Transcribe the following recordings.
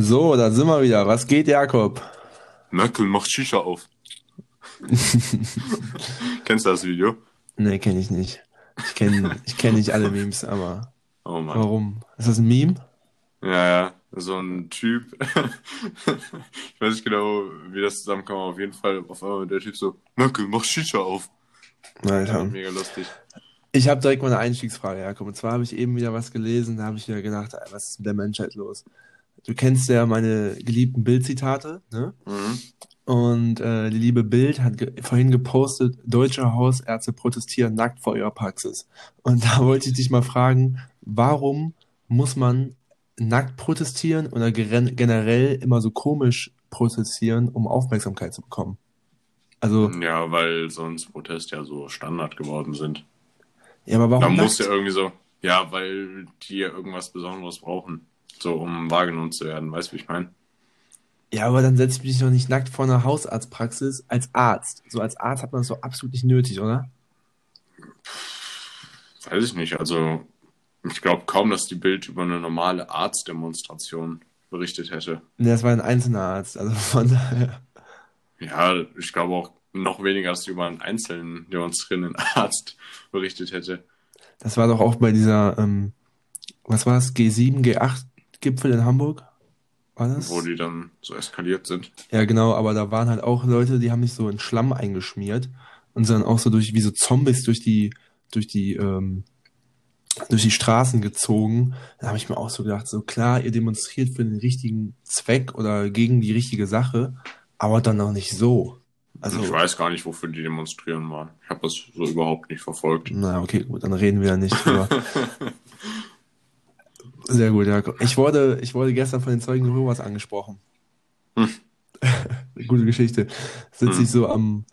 So, da sind wir wieder. Was geht, Jakob? Merkel macht Shisha auf. Kennst du das Video? Nee, kenne ich nicht. Ich kenne ich kenn nicht alle Memes, aber Oh Mann. warum? Ist das ein Meme? Ja, ja, so ein Typ. ich weiß nicht genau, wie das zusammenkam, aber auf jeden Fall auf einmal der Typ so, Merkel macht Shisha auf. Alter. Mega lustig. Ich habe direkt mal eine Einstiegsfrage, Jakob. Und zwar habe ich eben wieder was gelesen, da habe ich wieder gedacht, was ist mit der Menschheit los? Du kennst ja meine geliebten Bild-Zitate, ne? Mhm. Und äh, die liebe Bild hat ge vorhin gepostet, deutsche Hausärzte protestieren nackt vor ihrer Praxis. Und da wollte ich dich mal fragen, warum muss man nackt protestieren oder generell immer so komisch protestieren, um Aufmerksamkeit zu bekommen? Also, Ja, weil sonst Proteste ja so Standard geworden sind. ja, aber Da warum muss nackt? ja irgendwie so, ja, weil die ja irgendwas Besonderes brauchen. So, um wahrgenommen zu werden. Weißt du, wie ich meine? Ja, aber dann setze ich mich doch nicht nackt vor einer Hausarztpraxis als Arzt. So als Arzt hat man das so absolut nicht nötig, oder? Weiß ich nicht. Also, ich glaube kaum, dass die Bild über eine normale Arztdemonstration berichtet hätte. Ne, das war ein einzelner Arzt, also von daher. Ja, ich glaube auch noch weniger, dass sie über einen einzelnen demonstrierenden Arzt berichtet hätte. Das war doch auch bei dieser, ähm, was war es, G7, G8-Gipfel in Hamburg? War das? Wo die dann so eskaliert sind. Ja, genau, aber da waren halt auch Leute, die haben sich so in Schlamm eingeschmiert und sind dann auch so durch, wie so Zombies durch die, durch die, ähm, durch die Straßen gezogen. Da habe ich mir auch so gedacht, so klar, ihr demonstriert für den richtigen Zweck oder gegen die richtige Sache, aber dann auch nicht so. Also, ich weiß gar nicht, wofür die demonstrieren waren. Ich habe das so überhaupt nicht verfolgt. na, okay, gut, dann reden wir ja nicht drüber. Sehr gut, Jakob. Ich wurde, ich wurde gestern von den Zeugen Jehovas angesprochen. Hm. Gute Geschichte. Sitze Hm. ich so am,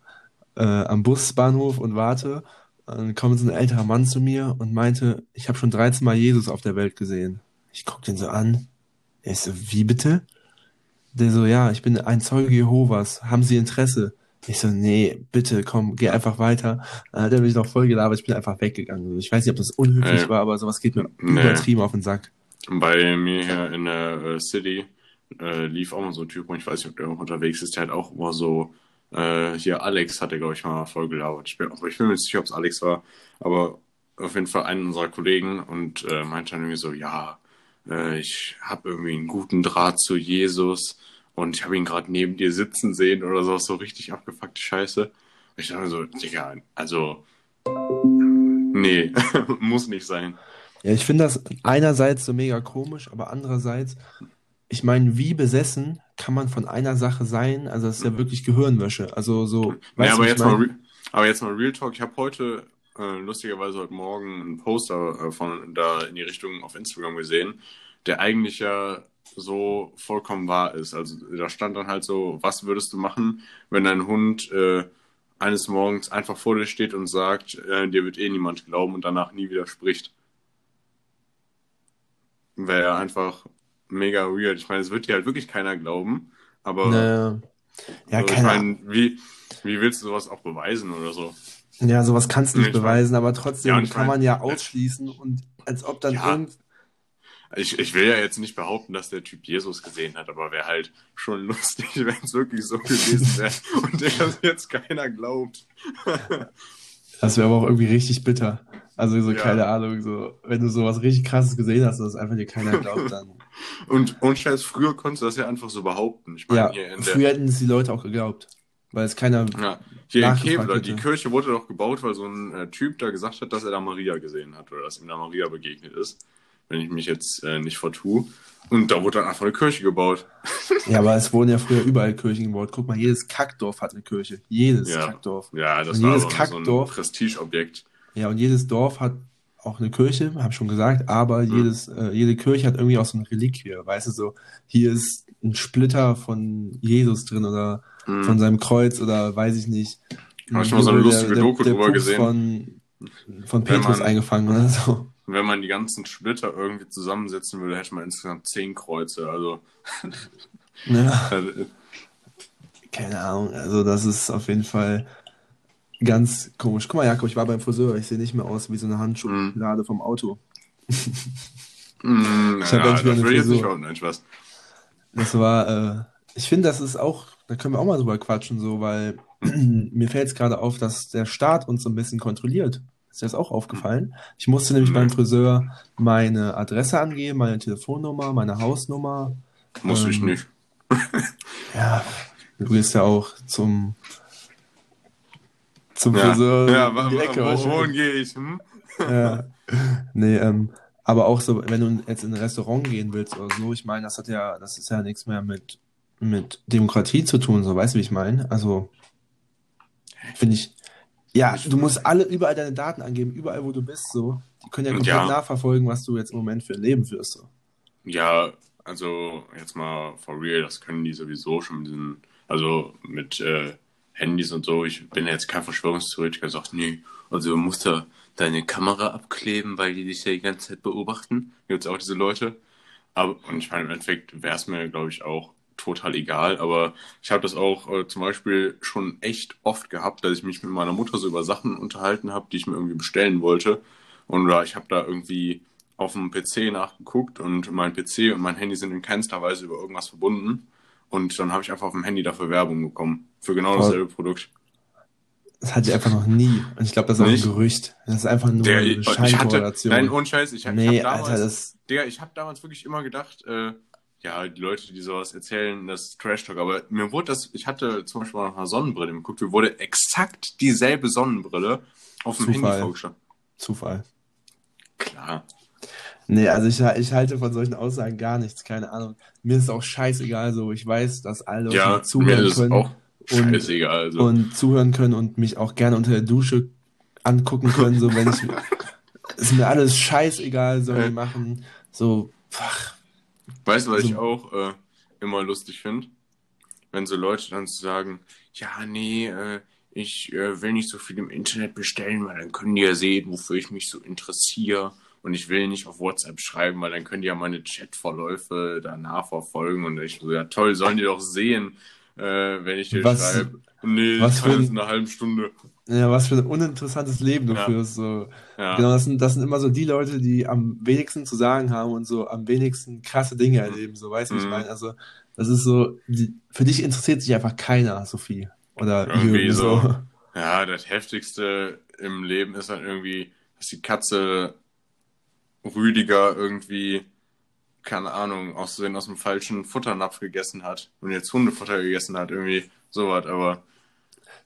äh, am Busbahnhof und warte. Dann kommt so ein älterer Mann zu mir und meinte, ich habe schon 13 Mal Jesus auf der Welt gesehen. Ich guck den so an. Ich so, wie bitte? Der so, ja, ich bin ein Zeuge Jehovas. Haben Sie Interesse? Ich so, nee, bitte, komm, geh einfach weiter. Dann hat er mich noch voll gelabert, ich bin einfach weggegangen. Ich weiß nicht, ob das unhöflich Ey. war, aber sowas geht mir Nee. übertrieben auf den Sack. Bei mir hier in der äh, City äh, lief auch mal so ein Typ und ich weiß nicht, ob der noch unterwegs ist. Der hat auch immer so, äh, hier Alex hat er, glaube ich, mal voll gelabert. Ich bin, aber ich bin mir nicht sicher, ob es Alex war, aber auf jeden Fall einen unserer Kollegen und äh, meinte dann irgendwie so, ja, äh, ich habe irgendwie einen guten Draht zu Jesus und ich habe ihn gerade neben dir sitzen sehen oder so, so richtig abgefuckte Scheiße. Ich dachte mir so, Digga, also, nee, muss nicht sein. Ja, ich finde das einerseits so mega komisch, aber andererseits, ich meine, wie besessen kann man von einer Sache sein? Also, das ist ja wirklich Gehirnwäsche. Also, so, Ja, weißt du, aber ich jetzt, mal, re- aber jetzt mal Real Talk. Ich habe heute, äh, lustigerweise heute Morgen, einen Poster äh, von da in die Richtung auf Instagram gesehen, der eigentlich ja so vollkommen wahr ist. Also da stand dann halt so, was würdest du machen, wenn dein Hund äh, eines Morgens einfach vor dir steht und sagt, äh, dir wird eh niemand glauben und danach nie widerspricht. Wäre ja einfach mega weird. Ich meine, es wird dir halt wirklich keiner glauben, aber Naja. Ja, also ich meine, wie, wie willst du sowas auch beweisen oder so? Ja, sowas kannst du nicht ich mein- beweisen, aber trotzdem Ja, kann mein- man ja ausschließen und als ob dann Ja. irgend, Ich, ich will ja jetzt nicht behaupten, dass der Typ Jesus gesehen hat, aber wäre halt schon lustig, wenn es wirklich so gewesen wäre und der jetzt keiner glaubt. das wäre aber auch irgendwie richtig bitter. Also, so, Ja. keine Ahnung, so, wenn du sowas richtig krasses gesehen hast, dass einfach dir keiner glaubt, dann. Und, und Scheiß, früher konntest du das ja einfach so behaupten. Ich meine, Ja, früher hätten es die Leute auch geglaubt. Weil es keiner, ja, hier in Kevlar, die. Kirche wurde doch gebaut, weil so ein äh, Typ da gesagt hat, dass er da Maria gesehen hat oder dass ihm da Maria begegnet ist, wenn ich mich jetzt äh, nicht vertue. Und da wurde dann einfach eine Kirche gebaut. Ja, aber es wurden ja früher überall Kirchen gebaut. Guck mal, jedes Kackdorf hat eine Kirche. Jedes Ja. Kackdorf. Ja, das Und war jedes aber so ein Kackdorf- Prestigeobjekt. Ja, und jedes Dorf hat auch eine Kirche, hab schon gesagt, aber Mhm. jedes, äh, jede Kirche hat irgendwie auch so eine Reliquie. Weißt du, so, hier ist ein Splitter von Jesus drin oder Hm. von seinem Kreuz oder weiß ich nicht. Hab ich mal so eine lustige Doku drüber Pups gesehen. Von, von Petrus eingefangen oder so. Wenn man die ganzen Splitter irgendwie zusammensetzen würde, hätte man insgesamt zehn Kreuze. Also, Ja, äh, keine Ahnung. Also, das ist auf jeden Fall ganz komisch. Guck mal, Jakob, ich war beim Friseur. Ich sehe nicht mehr aus wie so eine Handschublade vom Auto. mh, Ich hab ja, das will jetzt nicht. Nein, Spaß. Das war, äh, ich finde, das ist auch, da können wir auch mal drüber quatschen, so, weil mir fällt es gerade auf, dass der Staat uns so ein bisschen kontrolliert. Ist dir das auch aufgefallen? Ich musste nämlich beim Friseur meine Adresse angeben, meine Telefonnummer, meine Hausnummer. Muss ich Ähm, nicht. Ja, du gehst ja auch zum, zum Ja, Friseur ja um die Ecke wo, wohin gehe ich? Hm? Ja. Nee, ähm, aber auch so, wenn du jetzt in ein Restaurant gehen willst oder so, ich meine, das hat ja, das ist ja nichts mehr mit, mit Demokratie zu tun, so weißt du, wie ich meine? Also, finde ich, ja, du musst alle überall deine Daten angeben, überall wo du bist, so. Die können ja komplett Ja. nachverfolgen, was du jetzt im Moment für ein Leben führst, so. Ja, also jetzt mal for real, das können die sowieso schon mit diesen, also mit äh, Handys und so. Ich bin jetzt kein Verschwörungstheoretiker, sagt, nee, also du musst da deine Kamera abkleben, weil die dich ja die ganze Zeit beobachten. Gibt es auch diese Leute. Aber, und ich meine, im Endeffekt wäre es mir, glaube ich, auch total egal. Aber ich habe das auch äh, zum Beispiel schon echt oft gehabt, dass ich mich mit meiner Mutter so über Sachen unterhalten habe, die ich mir irgendwie bestellen wollte. Und oder ich habe da irgendwie auf dem PC nachgeguckt und mein PC und mein Handy sind in keinster Weise über irgendwas verbunden. Und dann habe ich einfach auf dem Handy dafür Werbung bekommen. Für genau dasselbe Produkt. Das hatte ich einfach noch nie. Und ich glaube, das ist auch ein Nicht? Gerücht. Das ist einfach nur Der, eine ich hatte, Scheinkorrelation. nein, ohne Scheiß, ich, hab- nee, ich habe damals, Alter, das, Digga, ich habe damals wirklich immer gedacht, äh, ja, die Leute, die sowas erzählen, das ist Trash Talk. Aber mir wurde das, ich hatte zum Beispiel mal nach einer Sonnenbrille geguckt, mir wurde exakt dieselbe Sonnenbrille auf dem Zufall. Handy vorgeschlagen. Zufall. Klar. Nee, also ich, ich halte von solchen Aussagen gar nichts, keine Ahnung. Mir ist auch scheißegal so. Ich weiß, dass alle Ja, zuhören mir ist es können auch und- scheißegal. Also. und zuhören können und mich auch gerne unter der Dusche angucken können, so wenn ich ist mir alles scheißegal, sollen die machen. So, ach, Weißt du, was So- ich auch äh, immer lustig finde? Wenn so Leute dann so sagen, ja, nee, äh, ich äh, will nicht so viel im Internet bestellen, weil dann können die ja sehen, wofür ich mich so interessiere. Und ich will nicht auf WhatsApp schreiben, weil dann können die ja meine Chatverläufe danach verfolgen. Und ich so, ja toll, sollen die doch sehen, äh, wenn ich dir schreibe. Nee, was für ein- in einer halben Stunde. Ja, was für ein uninteressantes Leben du Ja. führst. So. Ja, Genau, das sind, das sind immer so die Leute, die am wenigsten zu sagen haben und so am wenigsten krasse Dinge erleben. So, weißt du, wie ich Mhm. meine? Also, das ist so, die, für dich interessiert sich einfach keiner, Sophie. Oder Irgendwie Jürgen, so. ja, das Heftigste im Leben ist dann irgendwie, dass die Katze Rüdiger irgendwie, keine Ahnung, aus Versehen aus dem falschen Futternapf gegessen hat und jetzt Hundefutter gegessen hat, irgendwie sowas, aber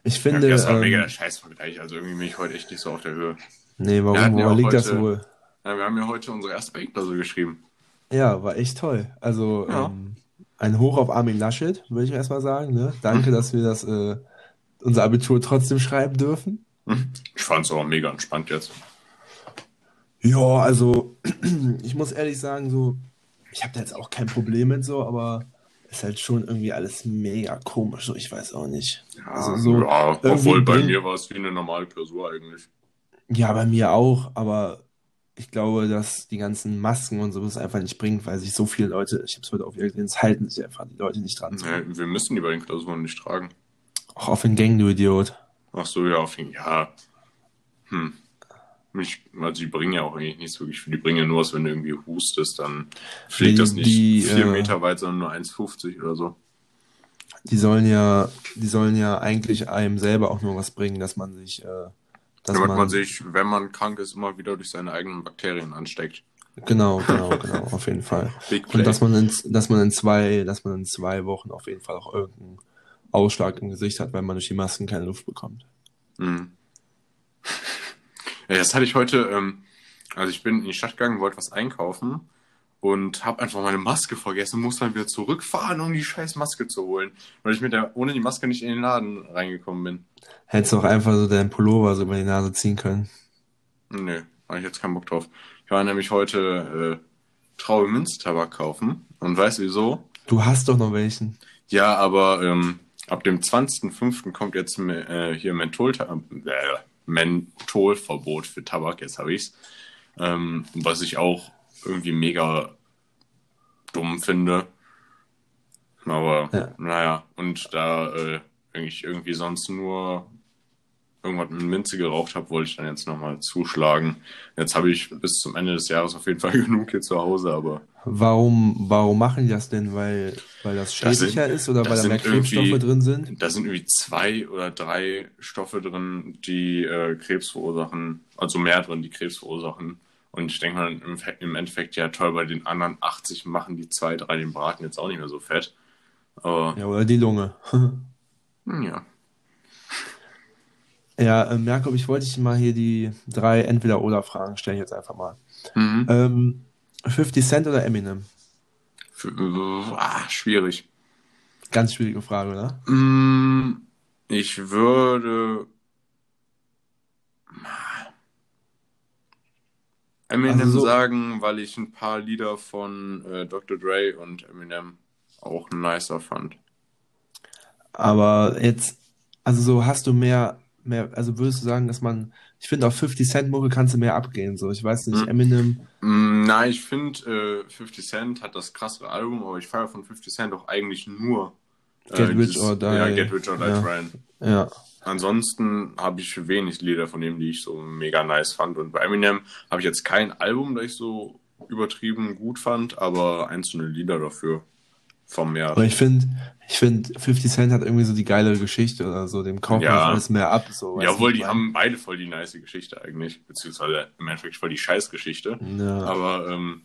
Ich ja, finde, das war ähm, mega der Scheißvergleich, also irgendwie bin ich heute echt nicht so auf der Höhe. nee, warum, ja woran auch liegt das heute- wohl? Ja, wir haben ja heute unsere erste Bankklausur geschrieben. Ja, war echt toll. Also Ja. ähm, ein Hoch auf Armin Laschet, würde ich erstmal sagen. Ne? Danke, dass wir das äh, unser Abitur trotzdem schreiben dürfen. Ich fand's aber mega entspannt jetzt. Ja, also ich muss ehrlich sagen, so ich habe da jetzt auch kein Problem mit so, aber ist halt schon irgendwie alles mega komisch. So, ich weiß auch nicht. Ja, Also so ja obwohl bei mir war es wie eine normale Klausur eigentlich. Ja, bei mir auch, aber ich glaube, dass die ganzen Masken und so das einfach nicht bringt, weil sich so viele Leute, ich habe es heute auch wieder gesehen, es halten sich einfach die Leute nicht dran. Nee, wir müssen die bei den Klausuren nicht tragen. Auch auf den Gängen, du Idiot. Ach so, ja, auf jeden Ja. Hm. Ich, also die bringen ja auch eigentlich nichts wirklich. Die bringen ja nur was, wenn du irgendwie hustest, dann fliegt Die- das nicht die, vier äh, Meter weit, sondern nur 1,50 oder so. Die sollen ja, die sollen ja eigentlich einem selber auch nur was bringen, dass man sich, äh, dass Damit man, man sich, wenn man krank ist, immer wieder durch seine eigenen Bakterien ansteckt. genau, genau, genau, auf jeden Fall. Und dass man in, dass man in zwei, dass man in zwei Wochen auf jeden Fall auch irgendeinen Ausschlag im Gesicht hat, weil man durch die Masken keine Luft bekommt. Mhm. Ja, das hatte ich heute, ähm, also ich bin in die Stadt gegangen, wollte was einkaufen und habe einfach meine Maske vergessen, muss dann wieder zurückfahren, um die scheiß Maske zu holen, weil ich mit der ohne die Maske nicht in den Laden reingekommen bin. Hättest du auch einfach so deinen Pullover so über die Nase ziehen können. Nö, habe ich jetzt keinen Bock drauf. Ich war nämlich heute äh, Traube Münztabak kaufen und weißt du wieso? Du hast doch noch welchen. Ja, aber ähm, ab dem 20.05. kommt jetzt äh, hier Menthol, äh, Mentholverbot für Tabak, jetzt habe ich's. Ähm, was ich auch irgendwie mega dumm finde. Aber Ja. naja, und da äh, eigentlich irgendwie sonst nur irgendwas mit Minze geraucht habe, wollte ich dann jetzt nochmal zuschlagen. Jetzt habe ich bis zum Ende des Jahres auf jeden Fall genug hier zu Hause, aber. Warum, warum machen die das denn? Weil, weil das schädlicher sind- ist oder das weil da mehr irgendwie- drin sind? Da sind irgendwie zwei oder drei Stoffe drin, die äh, Krebs verursachen, also mehr drin, die Krebs verursachen. Und ich denke mal, im, im Endeffekt ja toll, bei den anderen 80 machen die zwei, drei den Braten jetzt auch nicht mehr so fett. Aber Ja, oder die Lunge. hm, ja. Ja, ähm, Jakob, ich wollte dich mal hier die drei Entweder-Oder-Fragen stellen, jetzt einfach mal. Mhm. Ähm, 50 Cent oder Eminem? Ah, schwierig. Ganz schwierige Frage, oder? Mm, Ich würde Eminem Also so- sagen, weil ich ein paar Lieder von äh, Dr. Dre und Eminem auch nicer fand. Aber jetzt, also so hast du mehr, mehr, also würdest du sagen, dass man, ich finde auf 50 Cent Mucke kannst du mehr abgehen, so. Ich weiß nicht, Hm. Eminem, Mm, Nein, ich finde, äh, 50 Cent hat das krassere Album, aber ich feiere von 50 Cent auch eigentlich nur äh, Get Rich dieses- or Die. Ja, Get Rich or Die Ja. Trying. ja. Ansonsten habe ich wenig Lieder von dem, die ich so mega nice fand. Und bei Eminem habe ich jetzt kein Album, das ich so übertrieben gut fand, aber einzelne Lieder dafür vermehrt. Aber ich finde, ich finde, 50 Cent hat irgendwie so die geile Geschichte oder so, dem kauft man Ja. das alles mehr ab, so. Jawohl, du, die haben beide voll die nice Geschichte eigentlich, beziehungsweise im Endeffekt voll die Scheißgeschichte. Ja. Aber ähm,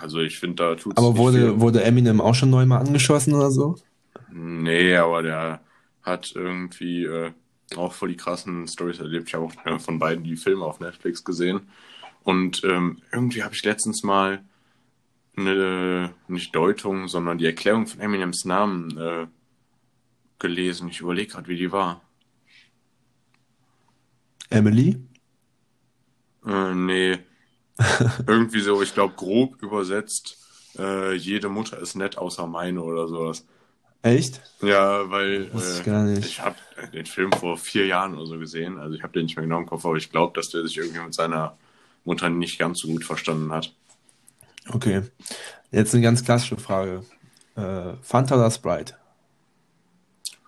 also ich finde, da tut Aber wurde, wurde Eminem auch schon neunmal angeschossen oder so? Nee, aber der hat irgendwie äh, auch voll die krassen Stories erlebt. Ich habe auch äh, von beiden die Filme auf Netflix gesehen. Und ähm, irgendwie habe ich letztens mal eine, nicht Deutung, sondern die Erklärung von Eminems Namen äh, gelesen. Ich überlege gerade, wie die war. Emily? Äh, nee. irgendwie so, ich glaube, grob übersetzt, äh, jede Mutter ist nett außer meine oder sowas. Echt? Ja, weil ich äh, nicht. ich habe den Film vor vier Jahren oder so gesehen. Also ich habe den nicht mehr genau im Kopf, aber ich glaube, dass der sich irgendwie mit seiner Mutter nicht ganz so gut verstanden hat. Okay. Jetzt eine ganz klassische Frage. Äh, Fanta oder Sprite?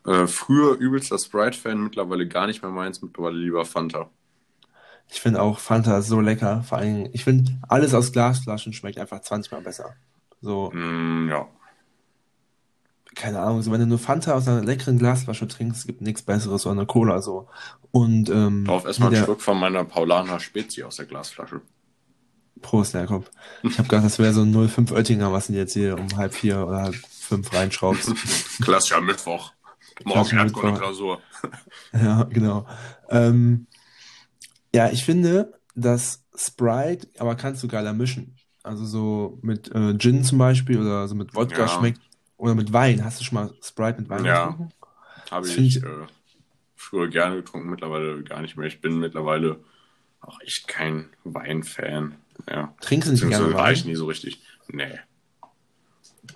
Äh, früher übelster Sprite-Fan, mittlerweile gar nicht mehr meins, mittlerweile lieber Fanta. Ich finde auch Fanta so lecker. Vor allem, ich finde, alles aus Glasflaschen schmeckt einfach 20 Mal besser. So, Mm, ja. keine Ahnung, so wenn du nur Fanta aus einer leckeren Glasflasche trinkst, gibt nichts Besseres oder eine Cola so. Und ähm, Darauf erstmal einen der- Schluck von meiner Paulaner Spezi aus der Glasflasche. Prost, Jakob. Ich habe gedacht, das wäre so ein 05 Oettinger, was du jetzt hier um halb vier oder halb fünf reinschraubst. Klassischer Mittwoch. Morgen Klassischer Erdkunde Mittwoch. Klausur. Ja, genau. Ähm, ja, ich finde, dass Sprite, aber kannst du geiler mischen. Also so mit äh, Gin zum Beispiel oder so mit Wodka Ja. schmeckt. Oder mit Wein. Hast du schon mal Sprite mit Wein Ja. getrunken? Habe ich ich- äh, früher gerne getrunken, mittlerweile gar nicht mehr. Ich bin mittlerweile auch echt kein Weinfan. Ja. Trinkst du nicht gerne Wein? ich nie so richtig. Nee.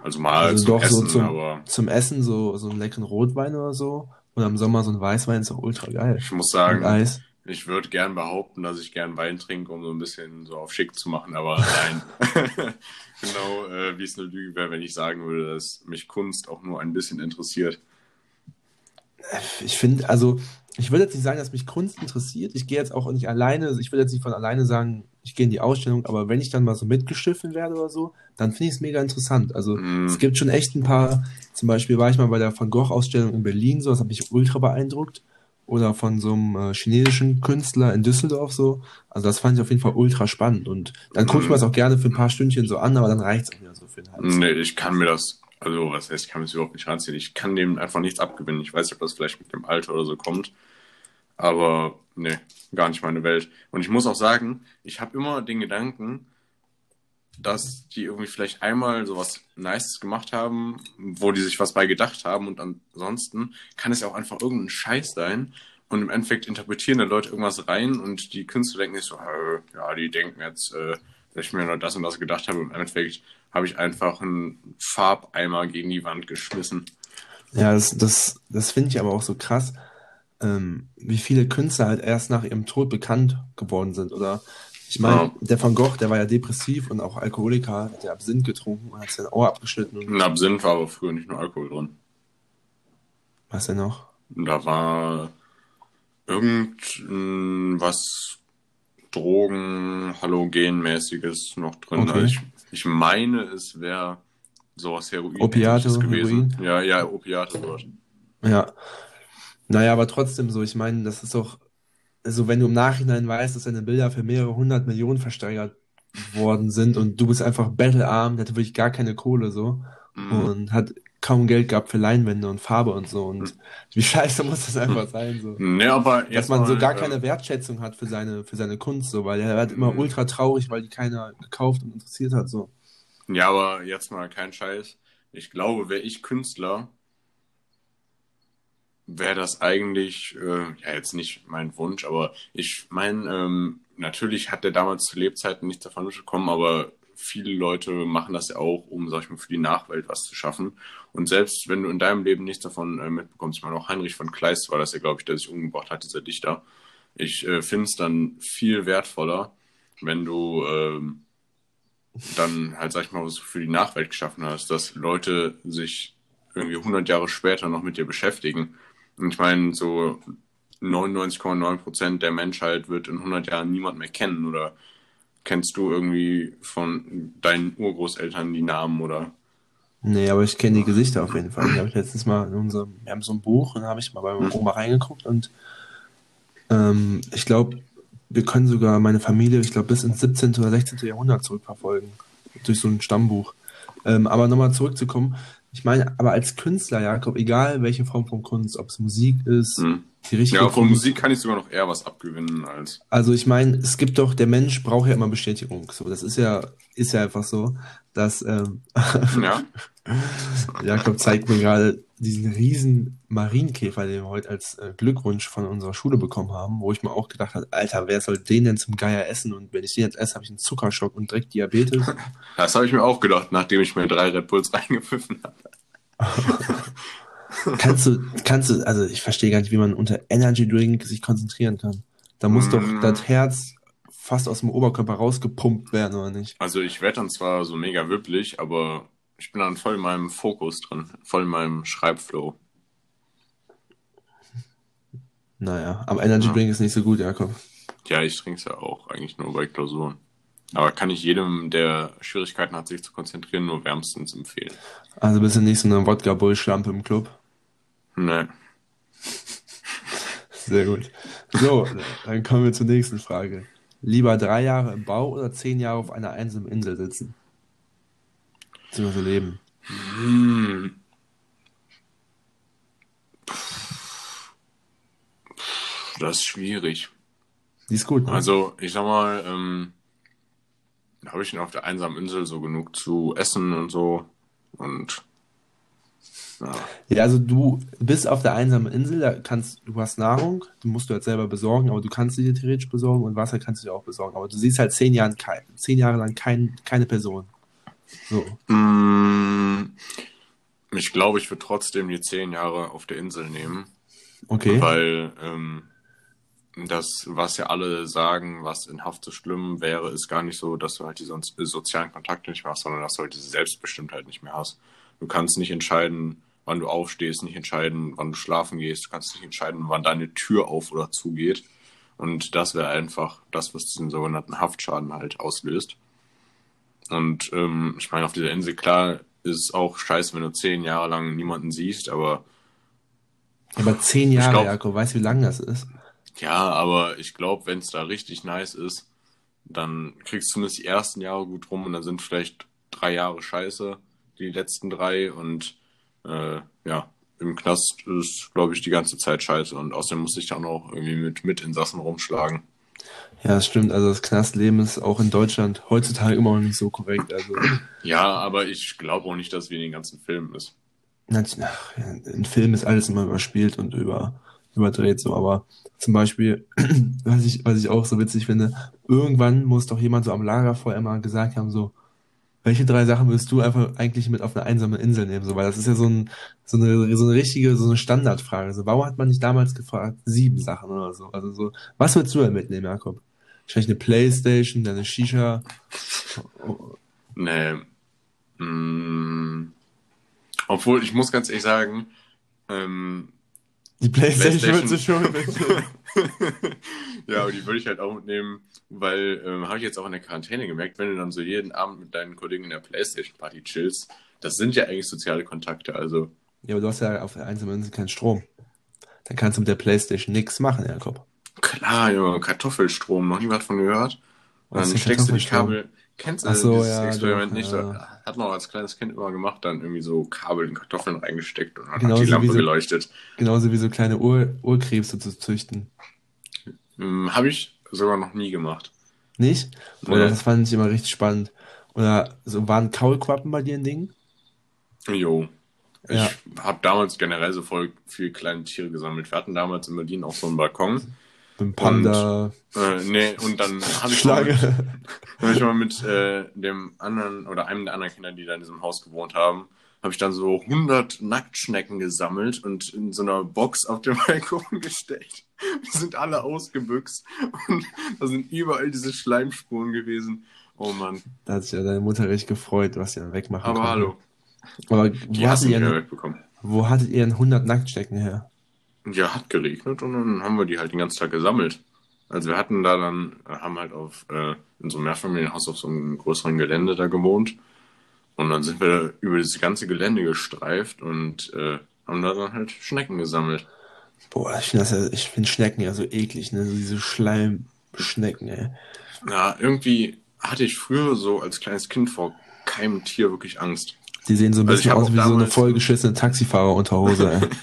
Also mal Also zum doch so Essen, zum, aber zum Essen so, so einen leckeren Rotwein oder so. Und am Sommer so ein Weißwein ist doch ultra geil. ich muss sagen, ich würde gern behaupten, dass ich gern Wein trinke, um so ein bisschen so auf schick zu machen, aber nein. genau, äh, wie es eine Lüge wäre, wenn ich sagen würde, dass mich Kunst auch nur ein bisschen interessiert. Ich finde, also, ich würde jetzt nicht sagen, dass mich Kunst interessiert. Ich gehe jetzt auch nicht alleine, ich würde jetzt nicht von alleine sagen, ich gehe in die Ausstellung, aber wenn ich dann mal so mitgeschliffen werde oder so, dann finde ich es mega interessant. Also, Mm. es gibt schon echt ein paar, zum Beispiel war ich mal bei der Van Gogh-Ausstellung in Berlin, so, das hat mich ultra beeindruckt. Oder von so einem äh, chinesischen Künstler in Düsseldorf so. Also, das fand ich auf jeden Fall ultra spannend. Und dann gucke ich Mm. mir das auch gerne für ein paar Stündchen so an, aber dann reicht es auch wieder so für den Hals. Nee, ich kann mir das, also was heißt, ich kann mir das überhaupt nicht ranziehen. Ich kann dem einfach nichts abgewinnen. Ich weiß nicht, ob das vielleicht mit dem Alter oder so kommt. Aber nee, gar nicht meine Welt. Und ich muss auch sagen, ich habe immer den Gedanken, dass die irgendwie vielleicht einmal sowas Nices gemacht haben, wo die sich was bei gedacht haben und ansonsten kann es ja auch einfach irgendein Scheiß sein und im Endeffekt interpretieren da Leute irgendwas rein und die Künstler denken sich so, ja, die denken jetzt, äh, dass ich mir nur das und das gedacht habe. Im Endeffekt habe ich einfach einen Farbeimer gegen die Wand geschmissen. Ja, das, das, das finde ich aber auch so krass, ähm, wie viele Künstler halt erst nach ihrem Tod bekannt geworden sind. Oder ich meine, Ja. der Van Gogh, der war ja depressiv und auch Alkoholiker, hat ja Absinth getrunken und hat sein Ohr abgeschnitten und Absinth war aber früher nicht nur Alkohol drin. was denn noch? Da war irgendwas Drogen, Halogenmäßiges noch drin. Okay. Also ich, ich meine, es wäre sowas Heroin Opiate, gewesen. Heroin? Ja, ja, Opiate. Ja. Naja, aber trotzdem so, ich meine, das ist doch, also wenn du im Nachhinein weißt, dass deine Bilder für mehrere hundert Millionen versteigert worden sind und du bist einfach battlearm, der hatte wirklich gar keine Kohle so Mhm. und hat kaum Geld gehabt für Leinwände und Farbe und so und wie scheiße muss das einfach sein so. Ne, aber Dass man so mal, gar äh, keine Wertschätzung hat für seine, für seine Kunst, so, weil er wird immer Mhm. ultra traurig, weil die keiner gekauft und interessiert hat, so. Ja, aber jetzt mal kein Scheiß. Ich glaube, wäre ich Künstler, wäre das eigentlich, äh, ja, jetzt nicht mein Wunsch, aber ich meine, ähm, natürlich hat er damals zu Lebzeiten nichts davon mitbekommen, aber viele Leute machen das ja auch, um, sag ich mal, für die Nachwelt was zu schaffen. Und selbst wenn du in deinem Leben nichts davon äh, mitbekommst, ich meine, auch Heinrich von Kleist war das ja, glaube ich, der sich umgebracht hat, dieser Dichter. Ich äh, finde es dann viel wertvoller, wenn du ähm, dann halt, sag ich mal, was für die Nachwelt geschaffen hast, dass Leute sich irgendwie 100 Jahre später noch mit dir beschäftigen. Ich meine, so 99,9 Prozent der Menschheit wird in 100 Jahren niemand mehr kennen oder kennst du irgendwie von deinen Urgroßeltern die Namen oder? Nee, aber ich kenne die Gesichter auf jeden Fall. Die habe ich letztens mal in unserem, wir haben so ein Buch und da habe ich mal bei meiner Oma reingeguckt und ähm, ich glaube, wir können sogar meine Familie, ich glaube, bis ins 17. oder 16. Jahrhundert zurückverfolgen. Durch so ein Stammbuch. Ähm, aber nochmal zurückzukommen, ich meine, aber als Künstler, Jakob, egal welche Form von Kunst, ob es Musik ist, Hm. die richtige Ja, von Kunst, Musik kann ich sogar noch eher was abgewinnen als. Also ich meine, es gibt doch, der Mensch braucht ja immer Bestätigung. So, das ist ja, ist ja einfach so, dass ähm, Ja, Jakob zeigt mir gerade diesen riesen Marienkäfer, den wir heute als äh, Glückwunsch von unserer Schule bekommen haben, wo ich mir auch gedacht habe, Alter, wer soll den denn zum Geier essen? Und wenn ich den jetzt esse, habe ich einen Zuckerschock und direkt Diabetes. das habe ich mir auch gedacht, nachdem ich mir drei Red Bulls reingepfiffen habe. kannst du, kannst du, also ich verstehe gar nicht, wie man unter Energy Drink sich konzentrieren kann. Da muss doch Mm. das Herz fast aus dem Oberkörper rausgepumpt werden, oder nicht? Also ich werde dann zwar so mega wipplig, aber ich bin dann voll in meinem Fokus drin, voll in meinem Schreibflow. Naja, aber Energy Ja. Drink ist nicht so gut, Jakob. Ja, ich trinke es ja auch eigentlich nur bei Klausuren. Aber kann ich jedem, der Schwierigkeiten hat, sich zu konzentrieren, nur wärmstens empfehlen. Also bist du nicht so eine Wodka-Bull-Schlampe im Club? Ne. Sehr gut. So, dann kommen wir zur nächsten Frage. Lieber drei Jahre im Bau oder zehn Jahre auf einer einsamen Insel sitzen? Beziehungsweise leben. Hm. Das ist schwierig. Die ist gut, ne? Also, ich sag mal, ähm, habe ich denn auf der einsamen Insel so genug zu essen und so. Und ja, Ja, also du bist auf der einsamen Insel, da kannst, du hast Nahrung, die musst du halt selber besorgen, aber du kannst sie dir theoretisch besorgen und Wasser kannst du dir auch besorgen. Aber du siehst halt zehn Jahre, kein, zehn Jahre lang kein, keine Person. So. Mm, Ich glaube, ich würde trotzdem die zehn Jahre auf der Insel nehmen, Okay. weil ähm, das, was ja alle sagen, was in Haft so schlimm wäre, ist gar nicht so, dass du halt diese sozialen Kontakte nicht mehr hast, sondern dass du halt diese Selbstbestimmtheit nicht mehr hast. Du kannst nicht entscheiden, wann du aufstehst, nicht entscheiden, wann du schlafen gehst, du kannst nicht entscheiden, wann deine Tür auf oder zugeht. Und das wäre einfach das, was diesen sogenannten Haftschaden halt auslöst. Und ähm, ich meine, auf dieser Insel, klar, ist es auch scheiße, wenn du zehn Jahre lang niemanden siehst, aber Aber zehn Jahre, glaub- Jakob, weißt du, wie lang das ist? ja, aber ich glaube, wenn es da richtig nice ist, dann kriegst du zumindest die ersten Jahre gut rum und dann sind vielleicht drei Jahre scheiße, die letzten drei und äh, ja, im Knast ist, glaube ich, die ganze Zeit scheiße und außerdem muss ich dann auch irgendwie mit Mitinsassen rumschlagen. Ja, das stimmt. Also das Knastleben ist auch in Deutschland heutzutage immer noch nicht so korrekt. Also Ja, aber ich glaube auch nicht, dass es wie in den ganzen Filmen ist. Ach, in Filmen ist alles immer überspielt und über, überdreht so, aber zum Beispiel, was ich, was ich auch so witzig finde, irgendwann muss doch jemand so am Lagerfeuer mal gesagt haben, so, welche drei Sachen würdest du einfach eigentlich mit auf eine einsame Insel nehmen? So, weil das ist ja so, ein, so, eine, so eine richtige, so eine Standardfrage. So, warum hat man nicht damals gefragt? Sieben Sachen oder so. Also so, was würdest du denn mitnehmen, Jakob? Wahrscheinlich eine Playstation, dann eine Shisha. Nee. Mm, obwohl, ich muss ganz ehrlich sagen, ähm, Die Playstation, Playstation. würdest du schon mitnehmen. ja, aber die würde ich halt auch mitnehmen, weil, ähm, habe ich jetzt auch in der Quarantäne gemerkt, wenn du dann so jeden Abend mit deinen Kollegen in der Playstation-Party chillst, das sind ja eigentlich soziale Kontakte, also. Ja, aber du hast ja auf der einzelnen Insel keinen Strom. Dann kannst du mit der Playstation nichts machen, Jakob. Klar, Junge, Kartoffelstrom, noch nie was von gehört. Und dann steckst du die? Kabel. Kennst du so, dieses ja, Experiment doch, nicht? ja. Hat man auch als kleines Kind immer gemacht, dann irgendwie so Kabel in Kartoffeln reingesteckt und dann Genauso hat die Lampe so- geleuchtet. Genauso wie so kleine Ur Urkrebse zu züchten. Hm, Habe ich sogar noch nie gemacht. Nicht? Oder Nee. das fand ich immer richtig spannend. Oder so waren Kaulquappen bei dir ein Ding? Jo. Ich Ja. habe damals generell so voll viel kleine Tiere gesammelt. Wir hatten damals in Berlin auch so einen Balkon. Dem Panda, Äh, nee, und dann habe ich Schlange. Hab ich mal mit äh, dem anderen oder einem der anderen Kinder, die da in diesem Haus gewohnt haben, habe ich dann so 100 Nacktschnecken gesammelt und in so einer Box auf dem Balkon gesteckt. Die sind alle ausgebüxt und da sind überall diese Schleimspuren gewesen. Oh Mann. Da hat sich ja deine Mutter richtig gefreut, was sie dann wegmachen Aber konnte. hallo, Aber die wo hast hattet, du ihr, wegbekommen. wo hattet ihr denn 100 Nacktstecken her? Ja, hat geregnet und dann haben wir die halt den ganzen Tag gesammelt. Also wir hatten da dann, haben halt auf, äh, in so einem Mehrfamilienhaus auf so einem größeren Gelände da gewohnt. Und dann sind wir über das ganze Gelände gestreift und äh, haben da dann halt Schnecken gesammelt. Boah, ich finde finde Schnecken ja so eklig, ne? So diese Schleimschnecken, ey. Ja, irgendwie hatte ich früher so als kleines Kind vor keinem Tier wirklich Angst. Die sehen so ein Also bisschen aus wie so eine vollgeschissene Taxifahrerunterhose.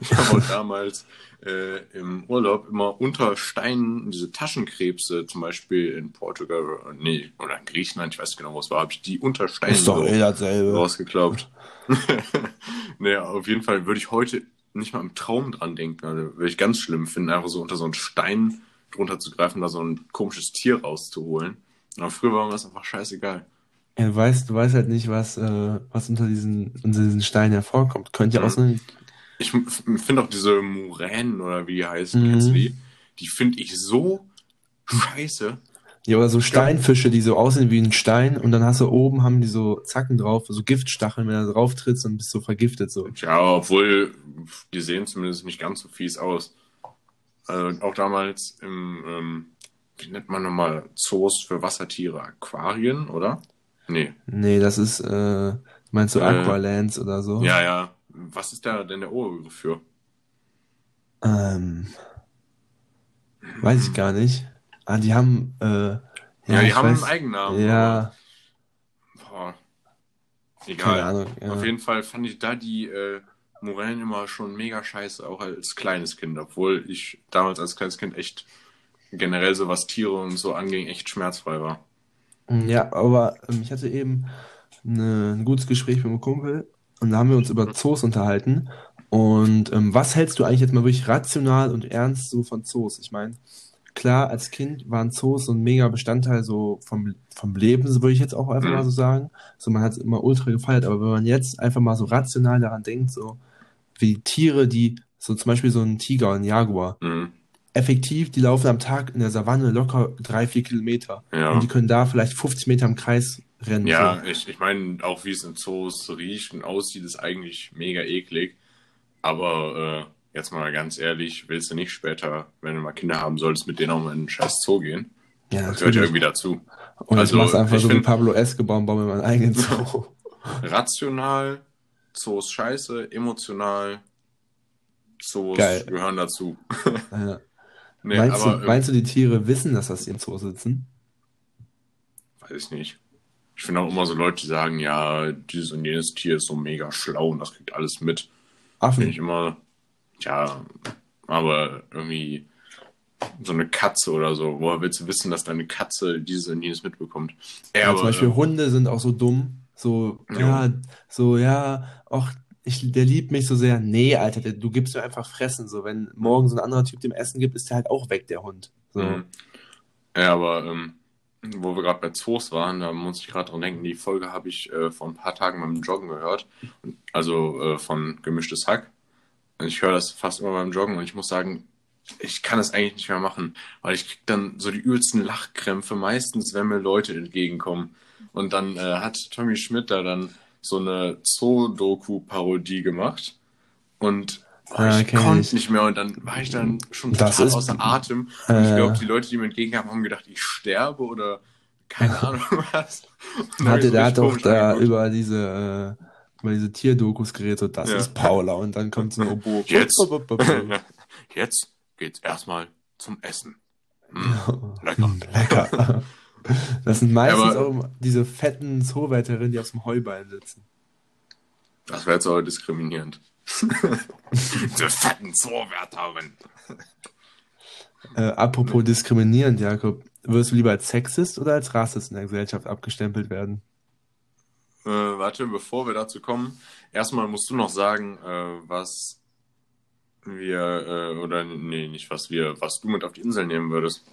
Ich habe auch damals äh, im Urlaub immer unter Steinen diese Taschenkrebse, zum Beispiel in Portugal, oder- nee, oder in Griechenland, ich weiß nicht genau, wo es war, habe ich die unter Steinen Ist doch eh dasselbe. rausgeklaubt. naja, auf jeden Fall würde ich heute nicht mal im Traum dran denken. Also würde ich ganz schlimm finden, einfach so unter so einen Stein drunter zu greifen, da so ein komisches Tier rauszuholen. Aber früher war mir das einfach scheißegal. Ja, du weißt, du weißt halt nicht, was, äh, was unter diesen, unter diesen Steinen hervorkommt. Könnte ja auch so eine, Ich finde auch diese Muränen oder wie die heißen, Mhm. kennst du die? Die finde ich so scheiße. ja, oder so Steinfische, die so aussehen wie ein Stein und dann hast du oben, haben die so Zacken drauf, so Giftstacheln, wenn du drauf trittst und bist so vergiftet, so. Ja, obwohl die sehen zumindest nicht ganz so fies aus. Also auch damals im, ähm, wie nennt man nochmal, Zoos für Wassertiere, Aquarien, oder? Nee. Nee, das ist, äh, meinst du Äh, Aqualands oder so? Ja, ja. Was ist da denn der Oberbegriff für? Ähm, weiß ich gar nicht. Ah, die haben, äh, ja, Ja, die haben weiß, einen Eigennamen. Ja, Boah. keine Egal. Ahnung. Ja. Auf jeden Fall fand ich da die äh, Morellen immer schon mega scheiße, auch als kleines Kind, obwohl ich damals als kleines Kind echt generell so was Tiere und so anging, echt schmerzfrei war. Ja, aber ähm, ich hatte eben eine, ein gutes Gespräch mit einem Kumpel und da haben wir uns über Zoos unterhalten. Und ähm, was hältst du eigentlich jetzt mal wirklich rational und ernst so von Zoos? Ich meine, klar, als Kind waren Zoos so ein mega Bestandteil so vom, vom Leben, so würde ich jetzt auch einfach Mhm. mal so sagen. So, man hat es immer ultra gefeiert, aber wenn man jetzt einfach mal so rational daran denkt, so wie Tiere, die, so zum Beispiel so ein Tiger, ein Jaguar, Mhm. Effektiv, die laufen am Tag in der Savanne locker drei, vier Kilometer. Ja. Und die können da vielleicht 50 Meter im Kreis rennen. Ja, ich, ich meine, auch wie es in Zoos riecht und aussieht, ist eigentlich mega eklig. Aber äh, jetzt mal ganz ehrlich, willst du nicht später, wenn du mal Kinder haben solltest, mit denen auch mal in einen scheiß Zoo gehen? So. ja Das gehört ja irgendwie dazu. Und also, ich mach's einfach ich so wie find- Pablo Escobar und baue mir meinen eigenen Zoo. Rational, Zoos scheiße, emotional, Zoos Geil. gehören dazu. ja. Nee, meinst, aber du, äh, meinst du, die Tiere wissen, dass das im Zoo sitzen? weiß ich nicht. Ich finde auch immer so Leute, die sagen, ja, dieses und jenes Tier ist so mega schlau und das kriegt alles mit. Finde ich Affen. immer, ja, aber irgendwie so eine Katze oder so. Woher willst du wissen, dass deine Katze dieses und jenes mitbekommt? Ja, Ja, aber, zum Beispiel äh, Hunde sind auch so dumm. So, Ja. ja, so, ja, auch, ich, der liebt mich so sehr. Nee, Alter, der, du gibst mir einfach Fressen. So, wenn morgen so ein anderer Typ dem Essen gibt, ist der halt auch weg, der Hund. So. Mhm. Ja, aber ähm, wo wir gerade bei Zoos waren, da muss ich gerade dran denken, die Folge habe ich äh, vor ein paar Tagen beim Joggen gehört. Also äh, von Gemischtes Hack. Und ich höre das fast immer beim Joggen und ich muss sagen, ich kann es eigentlich nicht mehr machen, weil ich krieg dann so die übelsten Lachkrämpfe, meistens, wenn mir Leute entgegenkommen. Und dann äh, hat Tommy Schmidt da dann so eine Zoo-Doku-Parodie gemacht. Und ja, ich konnte ich. nicht mehr und dann war ich dann schon das total außer Atem. Und ich glaube, die Leute, die mir entgegenkamen, haben gedacht, ich sterbe oder keine Ahnung was. Hatte, der hat doch da über diese, äh, über diese Tierdokus geredet, so, das ja. ist Paula und dann kommt so ein Obo. Jetzt, jetzt geht's erstmal zum Essen. Mm, lecker. lecker. Das sind meistens ja, auch diese fetten Zoowärterinnen, die auf dem Heuballen sitzen. Das wäre jetzt aber diskriminierend. diese fetten Zoowärterin. Äh, apropos diskriminierend, Jakob. Würdest du lieber als Sexist oder als Rassist in der Gesellschaft abgestempelt werden? Äh, warte, bevor wir dazu kommen, erstmal musst du noch sagen, äh, was wir, äh, oder nee, nicht was wir, was du mit auf die Insel nehmen würdest.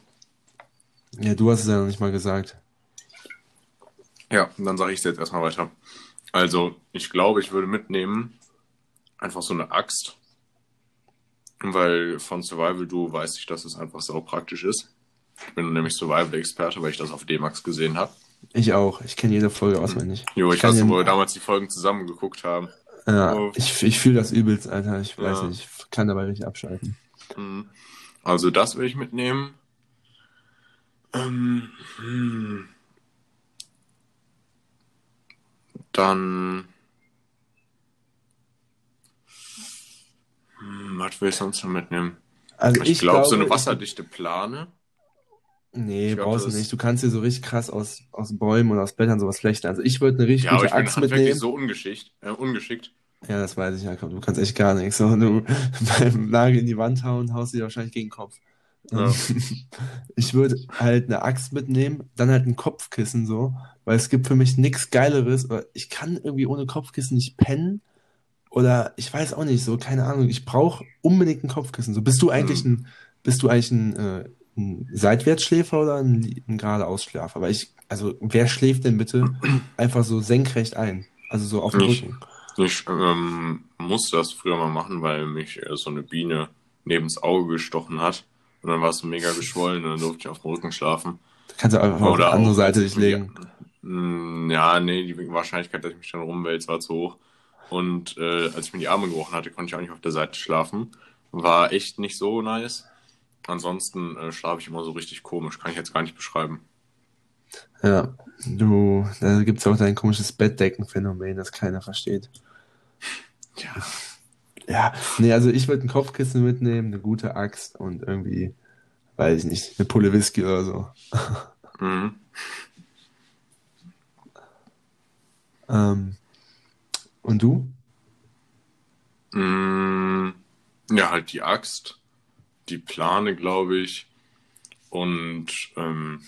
Ja, du hast es ja noch nicht mal gesagt. Ja, dann sage ich es jetzt erstmal weiter. Also, ich glaube, ich würde mitnehmen einfach so eine Axt. Weil von Survival Duo weiß ich, dass es einfach so praktisch ist. Ich bin nämlich Survival-Experte, weil ich das auf D-Max gesehen habe. Ich auch. Ich kenne jede Folge auswendig. Jo, ich, ich weiß, wo wir damals die Folgen zusammen geguckt haben. Ja, oh. ich, ich fühle das übelst, Alter. Ich weiß ja. nicht, ich kann dabei nicht abschalten. Mhm. Also das will ich mitnehmen. Ähm, hm. Dann. Hm, was will ich sonst noch mitnehmen? Also ich, ich glaube, glaub, so eine wasserdichte Plane. Nee, glaub, brauchst du nicht. Du kannst dir so richtig krass aus, aus Bäumen und aus Blättern sowas flechten. Also ich würde eine richtig ja, gute aber ich Axt bin mitnehmen. so ungeschickt, äh, ungeschickt. Ja, das weiß ich ja. Du kannst echt gar nichts. So, du beim Nagel in die Wand hauen, haust du dir wahrscheinlich gegen den Kopf. Ja. Ich würde halt eine Axt mitnehmen, dann halt ein Kopfkissen so, weil es gibt für mich nichts Geileres. Ich kann irgendwie ohne Kopfkissen nicht pennen oder ich weiß auch nicht so, keine Ahnung. Ich brauche unbedingt ein Kopfkissen. So, bist du eigentlich ein, bist du eigentlich ein, äh, ein Seitwärtsschläfer oder ein, ein geradeausschläfer? Aber ich, also wer schläft denn bitte einfach so senkrecht ein? Also so auf dem Rücken. Ich ähm, musste das früher mal machen, weil mich äh, so eine Biene nebens Auge gestochen hat. Und dann war es so mega geschwollen und dann durfte ich auf dem Rücken schlafen. Kannst du einfach Oder auf die andere Seite dich legen. Mm, ja, nee, die Wahrscheinlichkeit, dass ich mich dann rumwälze, war zu hoch. Und äh, als ich mir die Arme gebrochen hatte, konnte ich auch nicht auf der Seite schlafen. War echt nicht so nice. Ansonsten äh, schlafe ich immer so richtig komisch, kann ich jetzt gar nicht beschreiben. Ja, du, da gibt es auch dein komisches Bettdeckenphänomen, das keiner versteht. Ja. Ja, nee, also ich würde ein Kopfkissen mitnehmen, eine gute Axt und irgendwie, weiß ich nicht, eine Pulle Whisky oder so. Mhm. ähm, und du? Mm, ja, halt die Axt, die Plane, glaube ich. Und ähm,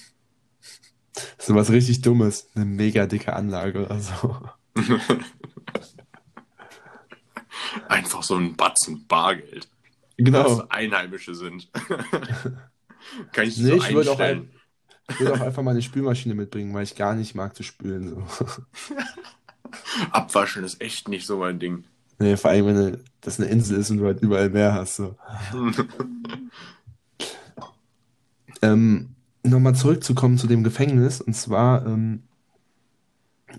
so was richtig Dummes, eine mega dicke Anlage oder so. Einfach so ein Batzen Bargeld. Genau. Dass Einheimische sind. Kann ich nee, so ich würde auch, ein, würd auch einfach mal eine Spülmaschine mitbringen, weil ich gar nicht mag zu spülen. So. Abwaschen ist echt nicht so mein Ding. Nee, vor allem, wenn das eine Insel ist und du halt überall Meer hast. So. ähm, Nochmal zurückzukommen zu dem Gefängnis. Und zwar ähm,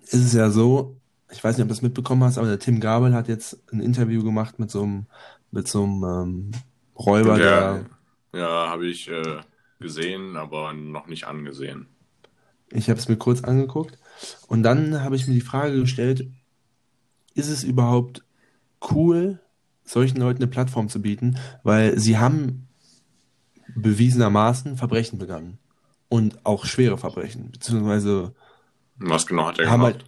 ist es ja so, ich weiß nicht, ob du das mitbekommen hast, aber der Tim Gabel hat jetzt ein Interview gemacht mit so einem, mit so einem ähm, Räuber, ja, der. Ja, habe ich äh, gesehen, aber noch nicht angesehen. Ich habe es mir kurz angeguckt und dann habe ich mir die Frage gestellt, ist es überhaupt cool, solchen Leuten eine Plattform zu bieten, weil sie haben bewiesenermaßen Verbrechen begangen und auch schwere Verbrechen, beziehungsweise was genau hat er gemacht? Halt,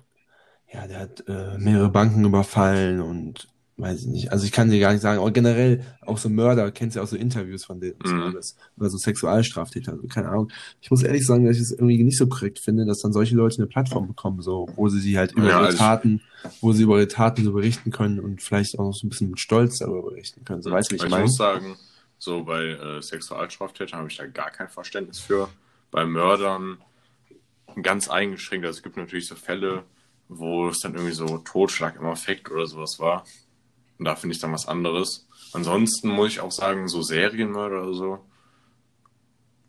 ja, der hat äh, mehrere Banken überfallen und weiß ich nicht. Also ich kann dir gar nicht sagen, aber generell auch so Mörder, kennst du ja auch so Interviews von denen mhm. alles, oder so Sexualstraftäter, also keine Ahnung. Ich muss ehrlich sagen, dass ich es irgendwie nicht so korrekt finde, dass dann solche Leute eine Plattform bekommen, so, wo sie sie halt über ja, ihre Taten, wo sie über ihre Taten so berichten können und vielleicht auch noch so ein bisschen mit Stolz darüber berichten können. So, weißt du, wie ich, ich meine? muss sagen, so bei äh, Sexualstraftätern habe ich da gar kein Verständnis für. Bei Mördern ganz eingeschränkt. Also es gibt natürlich so Fälle, wo es dann irgendwie so Totschlag im Affekt oder sowas war. Und da finde ich dann was anderes. Ansonsten muss ich auch sagen, so Serienmörder oder so,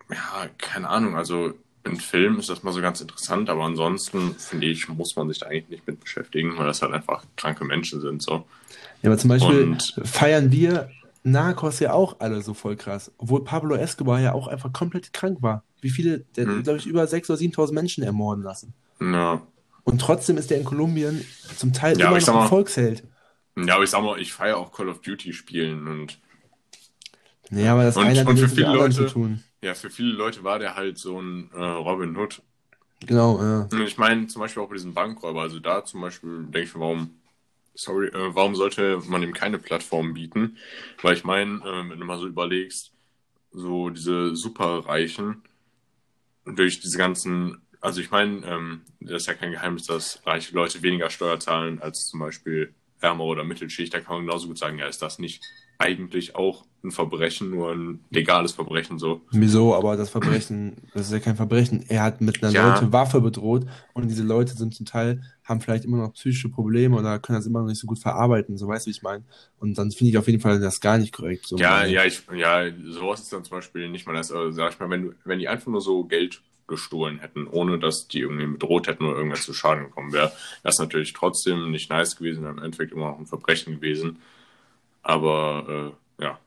ja, keine Ahnung, also in Filmen ist das mal so ganz interessant, aber ansonsten finde ich, muss man sich da eigentlich nicht mit beschäftigen, weil das halt einfach kranke Menschen sind. So. Ja, aber zum Beispiel und, feiern wir Narcos ja auch alle so voll krass, obwohl Pablo Escobar ja auch einfach komplett krank war. Wie viele, der hm. glaube ich, über 6.000 oder 7.000 Menschen ermorden lassen. Ja. Und trotzdem ist der in Kolumbien zum Teil ja, immer noch ein Volksheld. Ja, aber ich sag mal, ich feiere auch Call of Duty spielen und. Ja, aber das und, eine hat und für viele Leute, zu tun. Ja, für viele Leute war der halt so ein äh, Robin Hood. Genau, ja. Und ich meine, zum Beispiel auch bei diesem Bankräuber, also da zum Beispiel denke ich mir, warum, sorry, äh, warum sollte man ihm keine Plattform bieten? Weil ich meine, äh, wenn du mal so überlegst, so diese Superreichen, durch diese ganzen, also ich meine, ähm, das ist ja kein Geheimnis, dass reiche Leute weniger Steuer zahlen als zum Beispiel ärmere oder Mittelschicht, da kann man genauso gut sagen, ja, ist das nicht eigentlich auch ein Verbrechen, nur ein legales Verbrechen so. Wieso? Aber das Verbrechen, das ist ja kein Verbrechen. Er hat mit einer ja. Leute Waffe bedroht und diese Leute sind zum Teil, haben vielleicht immer noch psychische Probleme oder können das immer noch nicht so gut verarbeiten, so weißt du, wie ich meine. Und dann finde ich auf jeden Fall das gar nicht korrekt. So ja, ja, ich, ja, sowas ist dann zum Beispiel nicht mal das, also sag ich mal, wenn du, wenn die einfach nur so Geld gestohlen hätten, ohne dass die irgendwie bedroht hätten oder irgendwas zu Schaden gekommen wäre, das ist natürlich trotzdem nicht nice gewesen, im Endeffekt immer noch ein Verbrechen gewesen. Aber äh, ja.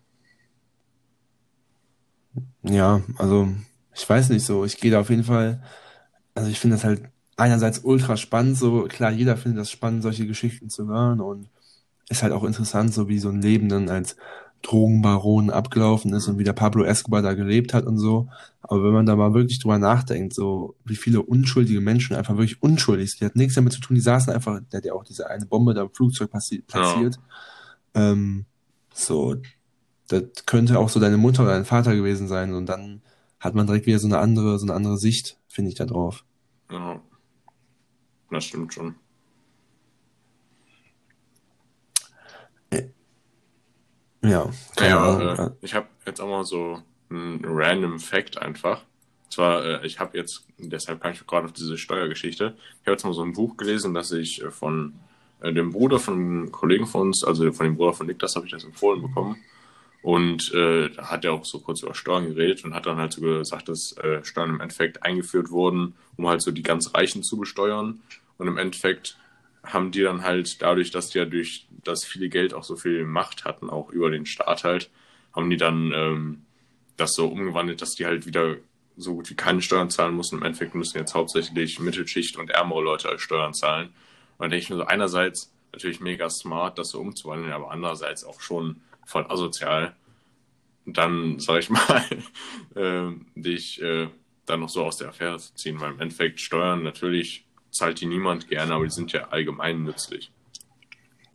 Ja, also ich weiß nicht so. Ich gehe da auf jeden Fall. Also ich finde das halt einerseits ultra spannend. So klar, jeder findet das spannend, solche Geschichten zu hören und ist halt auch interessant, so wie so ein Leben dann als Drogenbaron abgelaufen ist und wie der Pablo Escobar da gelebt hat und so. Aber wenn man da mal wirklich drüber nachdenkt, so wie viele unschuldige Menschen einfach wirklich unschuldig sind, die hatten nichts damit zu tun, die saßen einfach, der hat ja auch diese eine Bombe da im Flugzeug platziert. Ja. Ähm, so, das könnte auch so deine Mutter oder dein Vater gewesen sein und dann hat man direkt wieder so eine andere, so eine andere Sicht, finde ich, da drauf. Ja. Das stimmt schon. Ja, keine ja, Ahnung. Äh, ich habe jetzt auch mal so einen random Fact einfach. Und zwar, äh, ich habe jetzt, deshalb kam ich gerade auf diese Steuergeschichte. Ich habe jetzt mal so ein Buch gelesen, das ich äh, von äh, dem Bruder von einem Kollegen von uns, also von dem Bruder von Niklas, habe ich das empfohlen bekommen. Und äh, da hat er auch so kurz über Steuern geredet und hat dann halt so gesagt, dass äh, Steuern im Endeffekt eingeführt wurden, um halt so die ganz Reichen zu besteuern. Und im Endeffekt haben die dann halt dadurch, dass die ja durch das viele Geld auch so viel Macht hatten, auch über den Staat halt, haben die dann ähm, das so umgewandelt, dass die halt wieder so gut wie keine Steuern zahlen mussten. Im Endeffekt müssen jetzt hauptsächlich Mittelschicht und ärmere Leute als Steuern zahlen. Und dann denke ich mir so, einerseits natürlich mega smart, das so umzuwandeln, aber andererseits auch schon voll asozial. Dann, sag ich mal, äh, dich äh, dann noch so aus der Affäre zu ziehen, weil im Endeffekt Steuern natürlich zahlt die niemand gerne, aber die sind ja allgemein nützlich.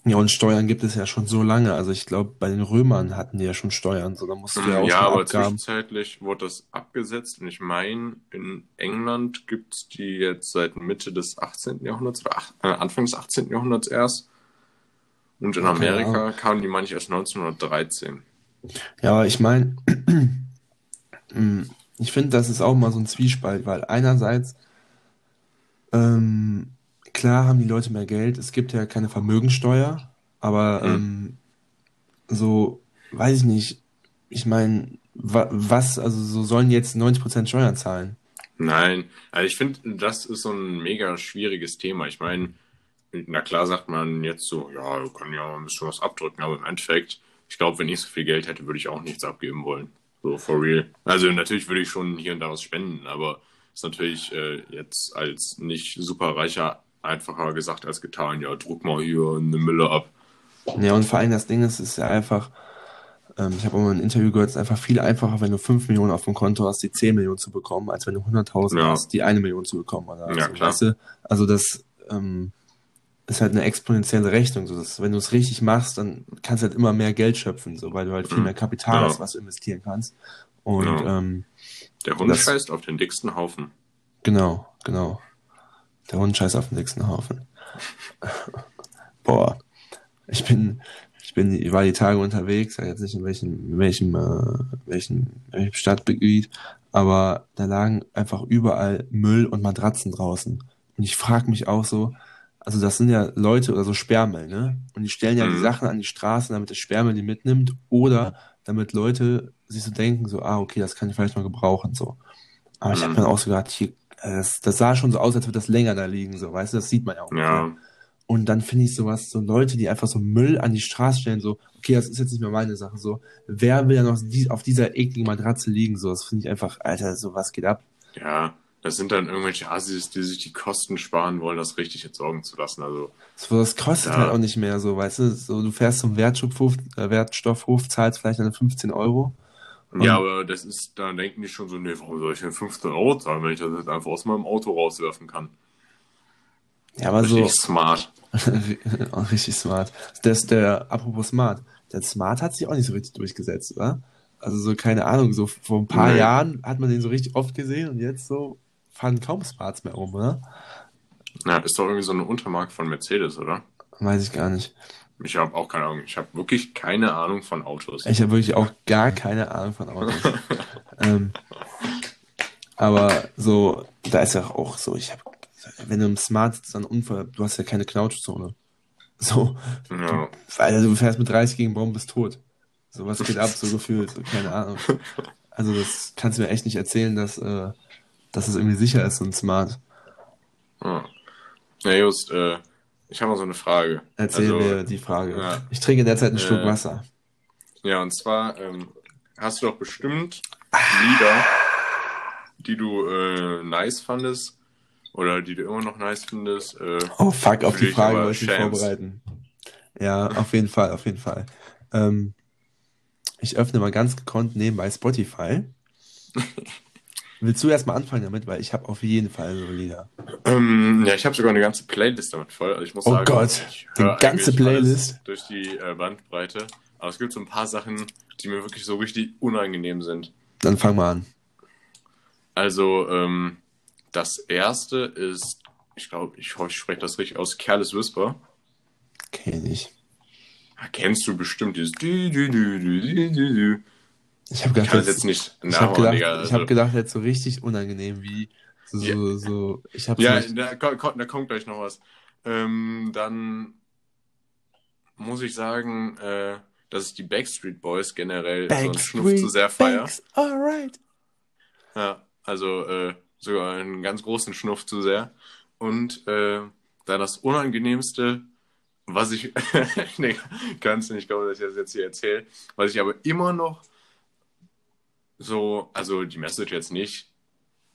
Ja, und Steuern gibt es ja schon so lange. Also ich glaube, bei den Römern hatten die ja schon Steuern, so da musst du ja auch Ja, aber Abgaben. zwischenzeitlich wurde das abgesetzt und ich meine, in England gibt es die jetzt seit Mitte des 18. Jahrhunderts oder äh, Anfang des 18. Jahrhunderts erst. Und in Amerika ja. kamen die, meine ich, erst 1913. Ja, aber ich meine, ich finde, das ist auch mal so ein Zwiespalt, weil einerseits ähm, klar haben die Leute mehr Geld, es gibt ja keine Vermögensteuer, aber mhm. ähm, so, weiß ich nicht, ich meine, wa was, also so sollen jetzt 90% Steuern zahlen? Nein, also ich finde, das ist so ein mega schwieriges Thema. Ich meine, na klar sagt man jetzt so, ja, du kannst ja ein bisschen was abdrücken, aber im Endeffekt, ich glaube, wenn ich so viel Geld hätte, würde ich auch nichts abgeben wollen. So, for real. Also natürlich würde ich schon hier und da was spenden, aber ist natürlich äh, jetzt als nicht superreicher einfacher gesagt als getan. Ja, druck mal hier eine Mille ab. Ja, und vor allem das Ding ist, ist ja einfach, ähm, ich habe auch mal ein Interview gehört, es ist einfach viel einfacher, wenn du 5 Millionen auf dem Konto hast, die 10 Millionen zu bekommen, als wenn du 100.000 ja. hast, die eine Million zu bekommen. Oder ja, klar. Weißt du? Also das ähm, ist halt eine exponentielle Rechnung. So dass, wenn du es richtig machst, dann kannst du halt immer mehr Geld schöpfen, so, weil du halt viel mhm. mehr Kapital ja. hast, was du investieren kannst. Und ähm, der Hund das, scheißt auf den dicksten Haufen. Genau, genau. Der Hund scheißt auf den dicksten Haufen. Boah. Ich bin, ich bin, ich war die Tage unterwegs, jetzt nicht in welchem, in welchem, äh, welchem, welchem Stadtgebiet, aber da lagen einfach überall Müll und Matratzen draußen. Und ich frage mich auch so, also das sind ja Leute oder so Sperrmüll, ne? Und die stellen ja mhm. die Sachen an die Straßen, damit der Sperrmüll die mitnimmt oder damit Leute sich so denken, so, ah, okay, das kann ich vielleicht mal gebrauchen, so. Aber ich habe Mhm. dann auch so gedacht, hier, äh, das, das sah schon so aus, als würde das länger da liegen, so, weißt du, das sieht man ja auch. Ja. Und dann finde ich sowas, so Leute, die einfach so Müll an die Straße stellen, so, okay, das ist jetzt nicht mehr meine Sache, so, wer will ja noch die, auf dieser ekligen Matratze liegen, so, das finde ich einfach, Alter, so, was geht ab? Ja, das sind dann irgendwelche Assis, die sich die Kosten sparen wollen, das richtig entsorgen zu lassen. Also, So, das kostet Ja. halt auch nicht mehr, so, weißt du, so, du fährst zum Wertstoffhof, äh, Wertstoffhof, zahlst vielleicht dann 15 Euro. Und- ja, aber das ist, da denken die schon so, nee, warum soll ich denn 15 Euro zahlen, wenn ich das jetzt einfach aus meinem Auto rauswerfen kann? Ja, aber so, Richtig smart. richtig smart. Das, der, apropos smart, der Smart hat sich auch nicht so richtig durchgesetzt, oder? Also so, keine Ahnung, so vor ein paar Nee. Jahren hat man den so richtig oft gesehen und jetzt so fahren kaum Smarts mehr rum, oder? Ja, ist doch irgendwie so eine Untermarke von Mercedes, oder? Weiß ich gar nicht. Ich habe auch keine Ahnung. Ich habe wirklich keine Ahnung von Autos. Ich habe wirklich auch gar keine Ahnung von Autos. ähm, aber so, da ist ja auch so, ich habe, wenn du im Smart sitzt, dann Unfall, du hast ja keine Knautschzone. So, Ja. Alter, du fährst mit 30 gegen Baum, bist tot. So was geht ab, so gefühlt, so, keine Ahnung. Also das kannst du mir echt nicht erzählen, dass, äh, dass es irgendwie sicher ist, so ein Smart. Ja, ja Just, äh, ich habe mal so eine Frage. Erzähl Also, mir die Frage. ja. Ich trinke derzeit einen Schluck Äh, Wasser. Ja, und zwar ähm, hast du doch bestimmt Lieder, die du äh, nice fandest oder die du immer noch nice findest. Äh, Oh fuck, auf die Frage wollte ich mich vorbereiten. Ja, auf jeden Fall, auf jeden Fall. Ähm, ich öffne mal ganz gekonnt nebenbei Spotify. Willst du erstmal anfangen damit, weil ich habe auf jeden Fall so Lieder. ähm, ja, ich habe sogar eine ganze Playlist damit voll. Also ich muss Oh sagen, Gott, die höre ganze Playlist? durch die äh, Bandbreite. Aber es gibt so ein paar Sachen, die mir wirklich so richtig unangenehm sind. Dann fang mal an. Also, ähm, das erste ist, ich glaube, ich hoffe, ich spreche das richtig aus, Careless Whisper. Kenn ich. Ja, Kennst du bestimmt dieses Ich habe gedacht, jetzt, jetzt nicht ich hab nachmachen, gedacht, Digga. ich Also, hab gedacht, jetzt so richtig unangenehm wie so, Ja. so, ich habe ja, da, kommt- da kommt gleich noch was. Ähm, dann muss ich sagen, äh, dass ich die Backstreet Boys generell so einen Schnuff zu sehr feier. Banks, alright. Ja, also äh, sogar einen ganz großen Schnuff zu sehr. Und äh, dann das Unangenehmste, was ich, nee, kannst du nicht glauben, dass ich das jetzt hier erzähle, was ich aber immer noch so, also die Message jetzt nicht,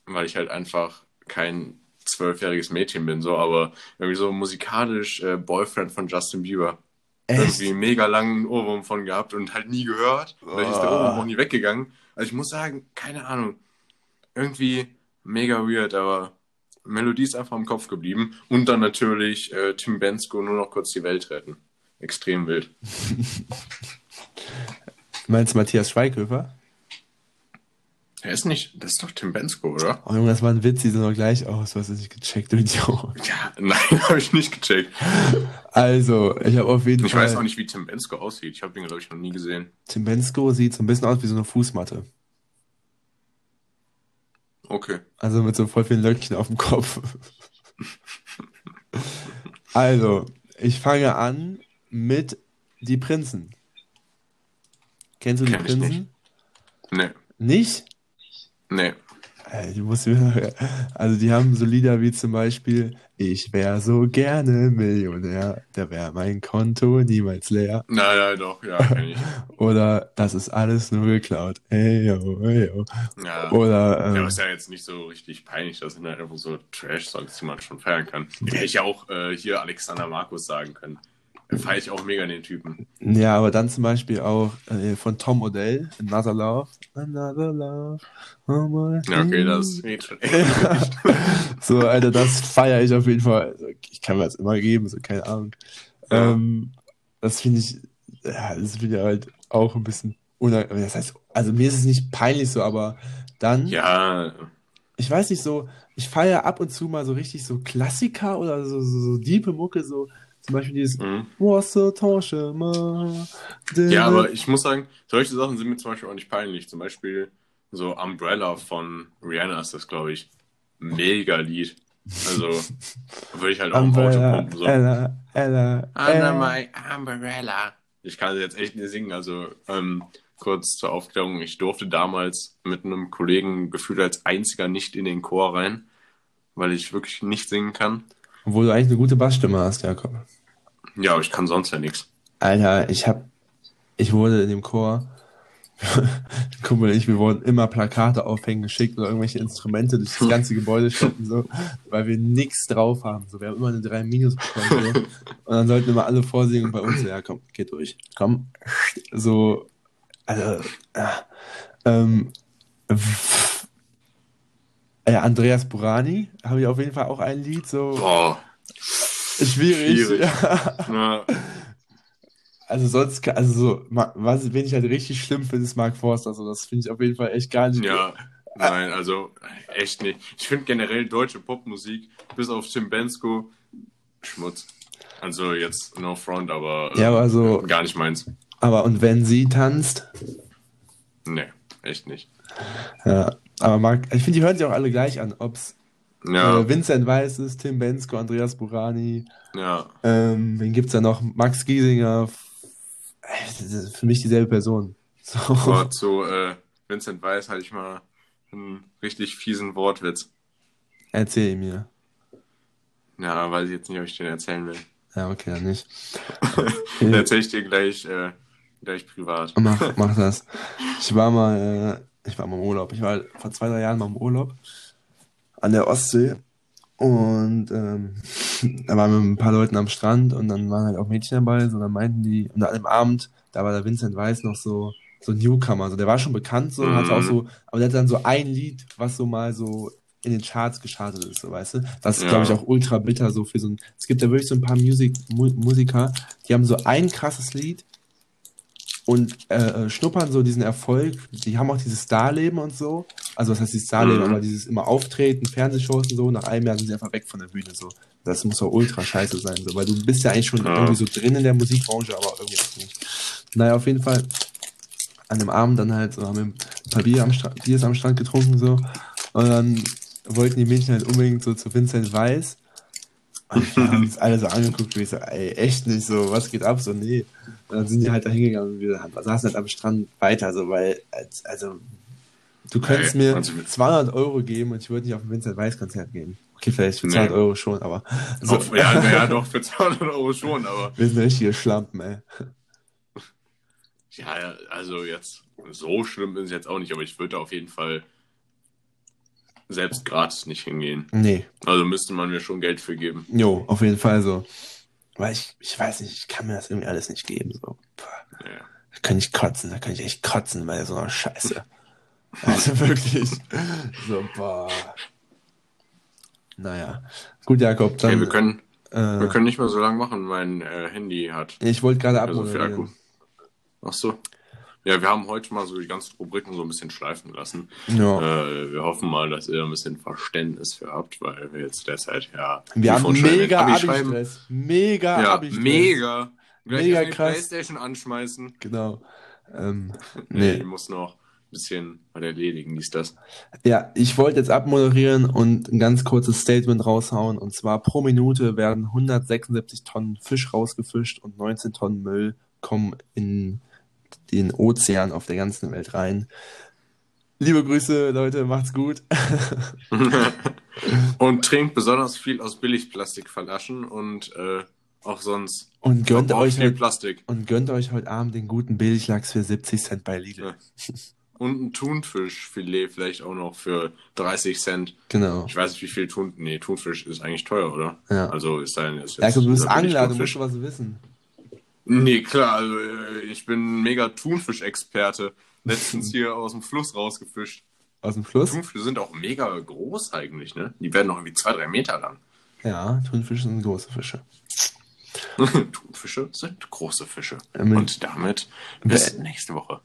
weil ich halt einfach kein zwölfjähriges Mädchen bin, so, aber irgendwie so musikalisch äh, Boyfriend von Justin Bieber. Echt? Irgendwie mega langen Ohrwurm von gehabt und halt nie gehört. Vielleicht ist der. Ohrwurm auch nie weggegangen. Also ich muss sagen, keine Ahnung. Irgendwie mega weird, aber Melodie ist einfach im Kopf geblieben. Und dann natürlich äh, Tim Bensko nur noch kurz die Welt retten. Extrem wild. Meinst du Matthias Schweighöfer? Er ist nicht, das ist doch Tim Bensko, oder? Oh Junge, das war ein Witz, die sehen doch gleich aus, was ist nicht gecheckt, du Idiot. Ja, nein, habe ich nicht gecheckt. Also, ich habe auf jeden Ich Fall. weiß auch nicht, wie Tim Bensko aussieht. Ich habe ihn, glaube ich, noch nie gesehen. Tim Bensko sieht so ein bisschen aus wie so eine Fußmatte. Okay. Also mit so voll vielen Löckchen auf dem Kopf. also, ich fange an mit Die Prinzen. Kennst du die Kenn ich Prinzen? Nee, Nicht? Nee. Ey, mir, also die haben so Lieder wie zum Beispiel Ich wär so gerne Millionär, da wär mein Konto niemals leer. Nein, nein, doch, ja, kenn ich. Oder Das ist alles nur geklaut. Ey, yo, ey, yo. Ja. Oder Ja, ähm, aber ist ja jetzt nicht so richtig peinlich, das sind halt einfach so Trash-Songs, die man schon feiern kann. Hätte ich ja auch äh, hier Alexander Markus sagen können. Feiere ich auch mega den Typen. ja, aber dann zum Beispiel auch äh, von Tom Odell, Another Love. Another Love. Oh my Ja, okay, das geht schon echt. So, Alter, das feiere ich auf jeden Fall. Also, ich kann mir das immer geben, so keine Ahnung. Ja. Ähm, das finde ich, ja, das finde ich halt auch ein bisschen unangenehm. Das heißt, also mir ist es nicht peinlich so, aber dann, Ja, ich weiß nicht so, ich feiere ab und zu mal so richtig so Klassiker oder so, so, so diepe Mucke, so zum Beispiel dieses mhm. So Tasche mal. ja, aber ich muss sagen, solche Sachen sind mir zum Beispiel auch nicht peinlich. Zum Beispiel so Umbrella von Rihanna ist das, glaube ich, mega Lied. Also würde ich halt auch im Auto Umbrella, pumpen. So. Ella, Ella, Under my umbrella. Ich kann es jetzt echt nicht singen, also ähm, kurz zur Aufklärung, ich durfte damals mit einem Kollegen gefühlt als einziger nicht in den Chor rein, weil ich wirklich nicht singen kann. Obwohl du eigentlich eine gute Bassstimme hast, Jakob. Ja, aber ich kann sonst ja nichts. Alter, ich hab, ich wurde in dem Chor, Kumpel und ich, wir wurden immer Plakate aufhängen geschickt oder irgendwelche Instrumente durch das ganze Gebäude stoppen, so, weil wir nichts drauf haben. So, wir haben immer eine 3 Minus bekommen, so. Und dann sollten immer alle vorsingen und bei uns, ja, komm, geht durch. Komm. So, also, ja, ähm, ja, Andreas Burani habe ich auf jeden Fall auch ein Lied, so. Boah. Schwierig. Schwierig. Ja. Ja. Also sonst, also so, was, wen ich halt richtig schlimm finde, ist Mark Forster. Also das finde ich auf jeden Fall echt gar nicht Ja, nein, also echt nicht. Ich finde generell deutsche Popmusik, bis auf Tim Bensko, Schmutz. Also jetzt no front, aber, äh, Ja, aber so- gar nicht meins. Aber und wenn sie tanzt, Nee, echt nicht. ja. Aber Mark, ich finde, die hören sich auch alle gleich an. Ob's Ja, äh, Vincent Weiss ist, Tim Bensko, Andreas Burani, ja. ähm, wen gibt's da noch? Max Giesinger. Äh, für mich dieselbe Person. So. Aber zu äh, Vincent Weiss hatte ich mal einen richtig fiesen Wortwitz. Erzähl ihn mir. Ja, weiß ich jetzt nicht, ob ich den erzählen will. Ja, okay, dann nicht. Den erzähle ich dir gleich, äh, gleich privat. Mach, mach das. Ich war mal, äh, ich war mal im Urlaub. Ich war vor zwei, drei Jahren mal im Urlaub an der Ostsee. Und ähm, da waren wir mit ein paar Leuten am Strand und dann waren halt auch Mädchen dabei. So, dann meinten die, und an dem Abend, da war der Vincent Weiss noch so, so ein Newcomer. So, der war schon bekannt, so, und hatte auch so, aber der hatte dann so ein Lied, was so mal so in den Charts gestartet ist, so, weißt du? Das ist, Ja. glaube ich, auch ultra bitter, so für so ein, es gibt ja wirklich so ein paar Musik, Mu Musiker, die haben so ein krasses Lied und äh, äh, schnuppern so diesen Erfolg. Die haben auch dieses Starleben und so. Also was heißt dieses Starleben, Mhm. aber dieses immer Auftreten, Fernsehshows und so. Nach einem Jahr sind sie einfach weg von der Bühne so. Das muss doch ultra scheiße sein, so, weil du bist ja eigentlich schon Ja. irgendwie so drin in der Musikbranche, aber irgendwie auch nicht. Naja, auf jeden Fall an dem Abend dann halt so haben wir ein paar Bier am Strand, Biers am Strand getrunken so und dann wollten die Mädchen halt unbedingt so zu Vincent Weiss und wir haben uns alle so angeguckt wie ich so, ey, echt nicht so, was geht ab? So, nee. Und dann sind die halt da hingegangen und wir haben- saßen halt am Strand weiter, so, weil, als- also, du könntest Nee, mir also- 200 Euro geben und ich würde nicht auf ein Vincent Weiss Konzert gehen. Okay, vielleicht für Nee. 200 Euro schon, aber so, Auf, ja, naja, doch, für 200 Euro schon, aber wir sind richtige Schlampen, ey. ja, ja, also jetzt, so schlimm ist es jetzt auch nicht, aber ich würde auf jeden Fall selbst gratis nicht hingehen. Nee, Also müsste man mir schon Geld für geben. jo, auf jeden Fall so. Weil ich, ich weiß nicht, ich kann mir das irgendwie alles nicht geben, so. Ja. Da kann ich kotzen, da kann ich echt kotzen bei so einer Scheiße. Also wirklich. So, boah. Naja. Gut, Jakob, dann. Hey, wir können, äh, wir können nicht mehr so lange machen, mein äh, Handy hat ich wollte gerade also abmoderieren. Ach so. Ja, wir haben heute mal so die ganzen Rubriken so ein bisschen schleifen lassen. Ja. Äh, wir hoffen mal, dass ihr ein bisschen Verständnis für habt, weil wir jetzt derzeit ja. Wir haben mega. Abi-Stress. Mega Ja, Abi-Stress. mega. Gleich Mega krass. Playstation anschmeißen. Genau. Ähm, Nee, ich muss noch ein bisschen was erledigen, dies, das. Ja, ich wollte jetzt abmoderieren und ein ganz kurzes Statement raushauen. Und zwar pro Minute werden 176 Tonnen Fisch rausgefischt und 19 Tonnen Müll kommen in den Ozean auf der ganzen Welt rein. Liebe Grüße, Leute, macht's gut. und trinkt besonders viel aus Billigplastikflaschen und äh, auch sonst Und gönnt euch viel halt, Plastik. und gönnt euch heute Abend den guten Billiglachs für 70 Cent bei Lidl. Ja. Und ein Thunfischfilet vielleicht auch noch für 30 Cent. Genau. Ich weiß nicht, wie viel Thun... Nee, Thunfisch ist eigentlich teuer, oder? Ja. Also ist ein... Ist Ja, du bist Angler, du musst Thunfisch? was wissen. Nee, klar, also äh, ich bin mega Thunfischexperte. Letztens hier aus dem Fluss rausgefischt. Aus dem Fluss? Thunfische sind auch mega groß eigentlich, ne? Die werden auch irgendwie zwei, drei Meter lang. Ja, Thunfische sind große Fische. Thunfische sind große Fische. Ähm, Und damit bis nächste Woche.